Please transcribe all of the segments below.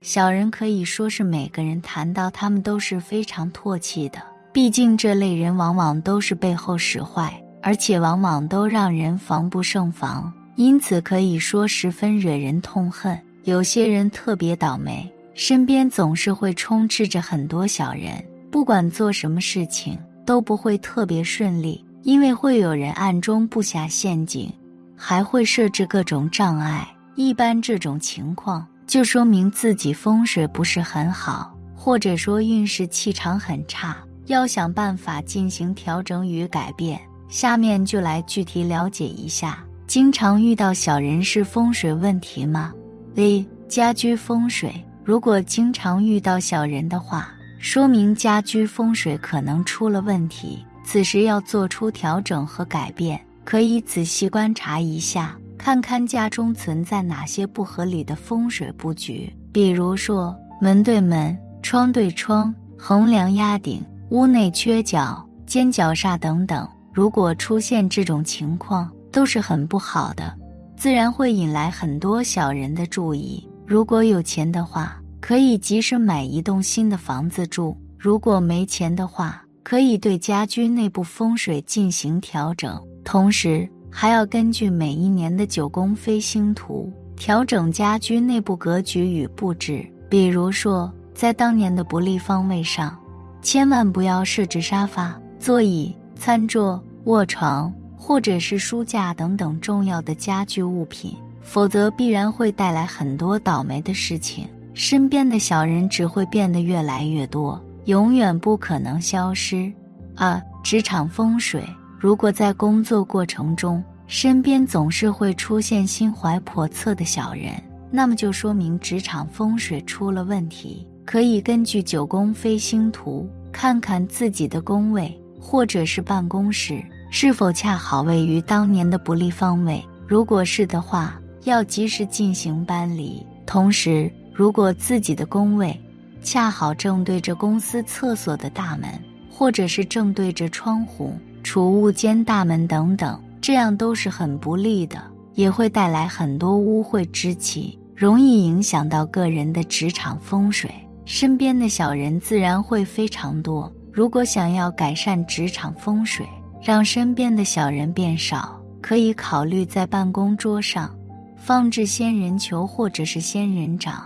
小人可以说是每个人谈到他们都是非常唾弃的。毕竟这类人往往都是背后使坏，而且往往都让人防不胜防，因此可以说十分惹人痛恨。有些人特别倒霉，身边总是会充斥着很多小人，不管做什么事情都不会特别顺利，因为会有人暗中布下陷阱，还会设置各种障碍。一般这种情况就说明自己风水不是很好，或者说运势气场很差，要想办法进行调整与改变。下面就来具体了解一下，经常遇到小人是风水问题吗？一家居风水，如果经常遇到小人的话，说明家居风水可能出了问题。此时要做出调整和改变，可以仔细观察一下，看看家中存在哪些不合理的风水布局，比如说门对门、窗对窗、横梁压顶、屋内缺角、尖角煞等等。如果出现这种情况，都是很不好的。自然会引来很多小人的注意。如果有钱的话，可以及时买一栋新的房子住；如果没钱的话，可以对家居内部风水进行调整。同时，还要根据每一年的九宫飞星图调整家居内部格局与布置。比如说，在当年的不利方位上，千万不要设置沙发、座椅、餐桌、卧床。或者是书架等等重要的家具物品，否则必然会带来很多倒霉的事情。身边的小人只会变得越来越多，永远不可能消失。二、职场风水，如果在工作过程中身边总是会出现心怀叵测的小人，那么就说明职场风水出了问题。可以根据九宫飞星图看看自己的宫位或者是办公室。是否恰好位于当年的不利方位？如果是的话，要及时进行搬离。同时，如果自己的宫位恰好正对着公司厕所的大门，或者是正对着窗户、储物间大门等等，这样都是很不利的，也会带来很多污秽之气，容易影响到个人的职场风水。身边的小人自然会非常多。如果想要改善职场风水，让身边的小人变少，可以考虑在办公桌上放置仙人球或者是仙人掌。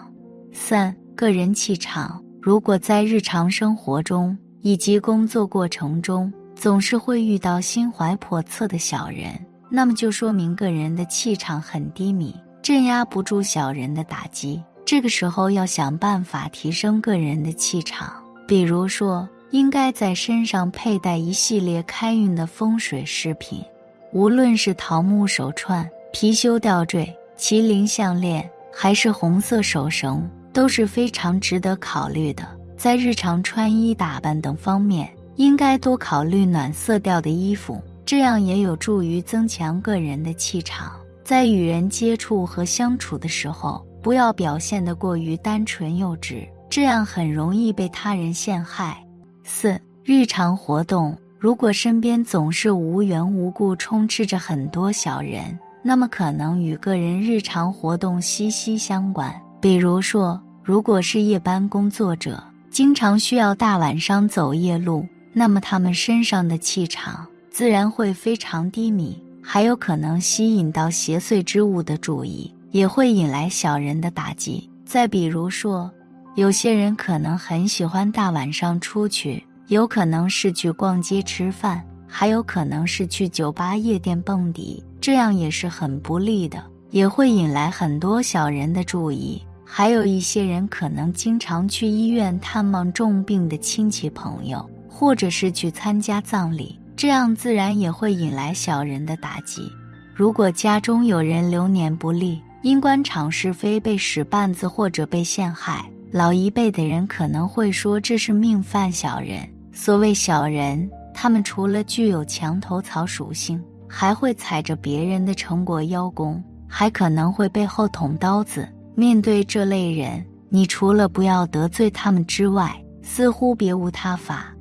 三个人气场，如果在日常生活中以及工作过程中总是会遇到心怀叵测的小人，那么就说明个人的气场很低迷，镇压不住小人的打击。这个时候要想办法提升个人的气场，比如说。应该在身上佩戴一系列开运的风水饰品，无论是桃木手串、貔貅吊坠、麒麟项链，还是红色手绳，都是非常值得考虑的。在日常穿衣打扮等方面，应该多考虑暖色调的衣服，这样也有助于增强个人的气场。在与人接触和相处的时候，不要表现得过于单纯幼稚，这样很容易被他人陷害。四日常活动，如果身边总是无缘无故充斥着很多小人，那么可能与个人日常活动息息相关。比如说，如果是夜班工作者，经常需要大晚上走夜路，那么他们身上的气场自然会非常低迷，还有可能吸引到邪祟之物的注意，也会引来小人的打击。再比如说。有些人可能很喜欢大晚上出去，有可能是去逛街吃饭，还有可能是去酒吧夜店蹦迪，这样也是很不利的，也会引来很多小人的注意。还有一些人可能经常去医院探望重病的亲戚朋友，或者是去参加葬礼，这样自然也会引来小人的打击。如果家中有人流年不利，因官场是非被使绊子或者被陷害。老一辈的人可能会说这是命犯小人。所谓小人，他们除了具有墙头草属性，还会踩着别人的成果邀功，还可能会背后捅刀子。面对这类人，你除了不要得罪他们之外，似乎别无他法。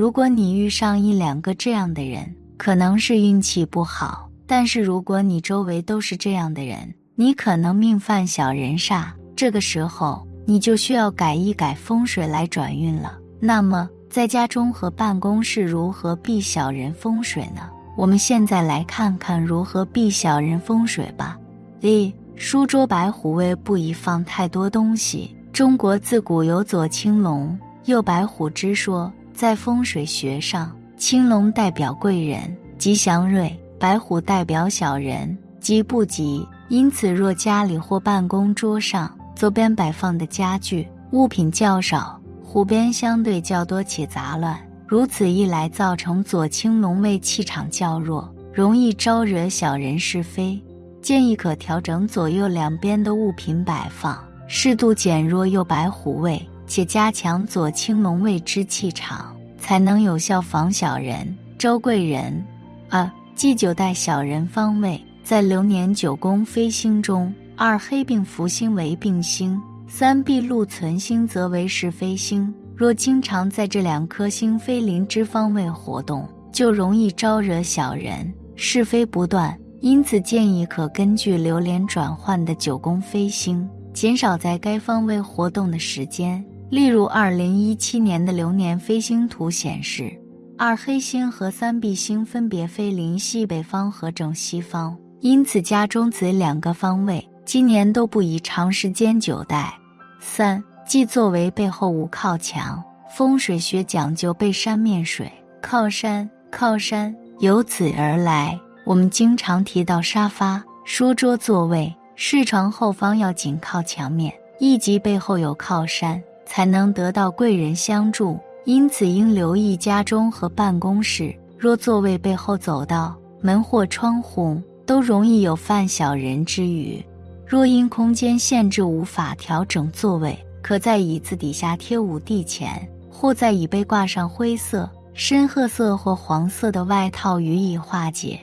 如果你遇上一两个这样的人，可能是运气不好；但是如果你周围都是这样的人，你可能命犯小人煞。这个时候。你就需要改一改风水来转运了。那么，在家中和办公室如何避小人风水呢？我们现在来看看如何避小人风水吧。一、书桌白虎位不宜放太多东西。中国自古有左青龙、右白虎之说，在风水学上，青龙代表贵人，吉祥瑞；白虎代表小人，吉不吉。因此，若家里或办公桌上左边摆放的家具物品较少，虎边相对较多且杂乱。如此一来，造成左青龙位气场较弱，容易招惹小人是非。建议可调整左右两边的物品摆放，适度减弱右白虎位，且加强左青龙位之气场，才能有效防小人、招贵人。二忌九带小人方位，在流年九宫飞星中，二黑并福星为病星，三碧禄存星则为是非星。若经常在这两颗星飞临之方位活动，就容易招惹小人，是非不断。因此，建议可根据流年转换的九宫飞星，减少在该方位活动的时间。例如，二零一七年的流年飞星图显示，二黑星和三碧星分别飞临西北方和正西方，因此家中此两个方位今年都不宜长时间久待。三。即作为背后无靠墙，风水学讲究背山面水，靠山靠山，由此而来。我们经常提到沙发、书桌座位、视床后方要紧靠墙面，以及背后有靠山，才能得到贵人相助。因此应留意家中和办公室，若座位背后走道、门或窗户，都容易有犯小人之语。若因空间限制无法调整座位，可在椅子底下贴五帝钱，或在椅背挂上灰色、深褐色或黄色的外套予以化解。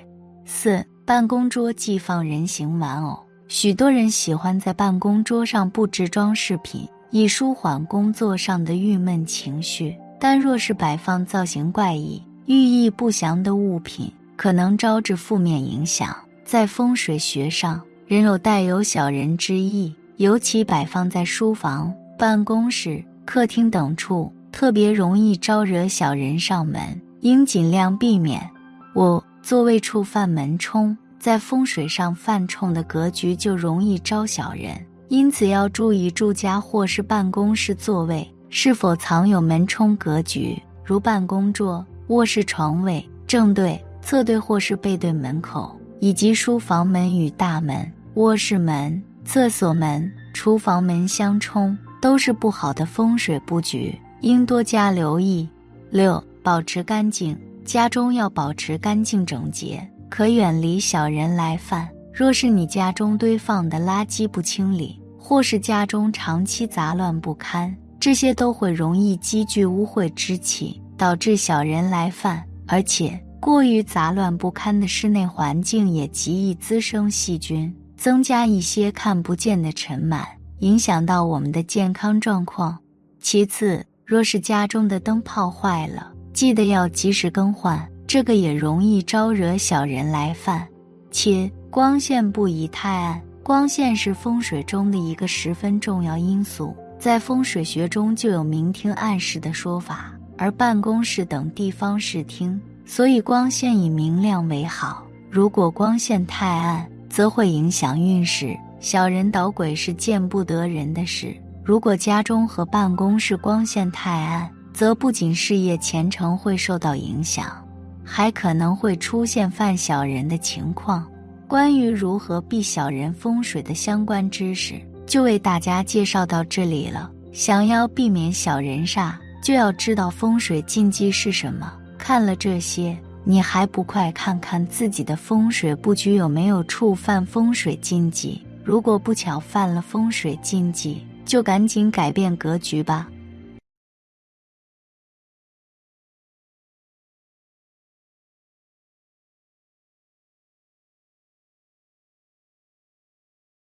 四、办公桌忌放人形玩偶。许多人喜欢在办公桌上布置装饰品，以舒缓工作上的郁闷情绪。但若是摆放造型怪异、寓意不祥的物品，可能招致负面影响。在风水学上，仍有带有小人之意，尤其摆放在书房。办公室、客厅等处特别容易招惹小人上门，应尽量避免。五、座位处犯门冲，在风水上犯冲的格局就容易招小人，因此要注意住家或是办公室座位是否藏有门冲格局，如办公桌、卧室床位正对、侧对或是背对门口，以及书房门与大门、卧室门、厕所门、厨房门相冲。都是不好的风水布局，应多加留意。六、保持干净，家中要保持干净整洁，可远离小人来犯。若是你家中堆放的垃圾不清理，或是家中长期杂乱不堪，这些都会容易积聚污秽之气，导致小人来犯。而且，过于杂乱不堪的室内环境也极易滋生细菌，增加一些看不见的尘螨。影响到我们的健康状况。其次，若是家中的灯泡坏了，记得要及时更换，这个也容易招惹小人来犯。切，光线不宜太暗。光线是风水中的一个十分重要因素，在风水学中就有明厅暗室的说法，而办公室等地方视厅，所以光线以明亮为好。如果光线太暗，则会影响运势。小人捣鬼是见不得人的事。如果家中和办公室光线太暗，则不仅事业前程会受到影响，还可能会出现犯小人的情况。关于如何避小人风水的相关知识，就为大家介绍到这里了。想要避免小人煞，就要知道风水禁忌是什么。看了这些，你还不快看看自己的风水布局有没有触犯风水禁忌？如果不巧犯了风水禁忌，就赶紧改变格局吧。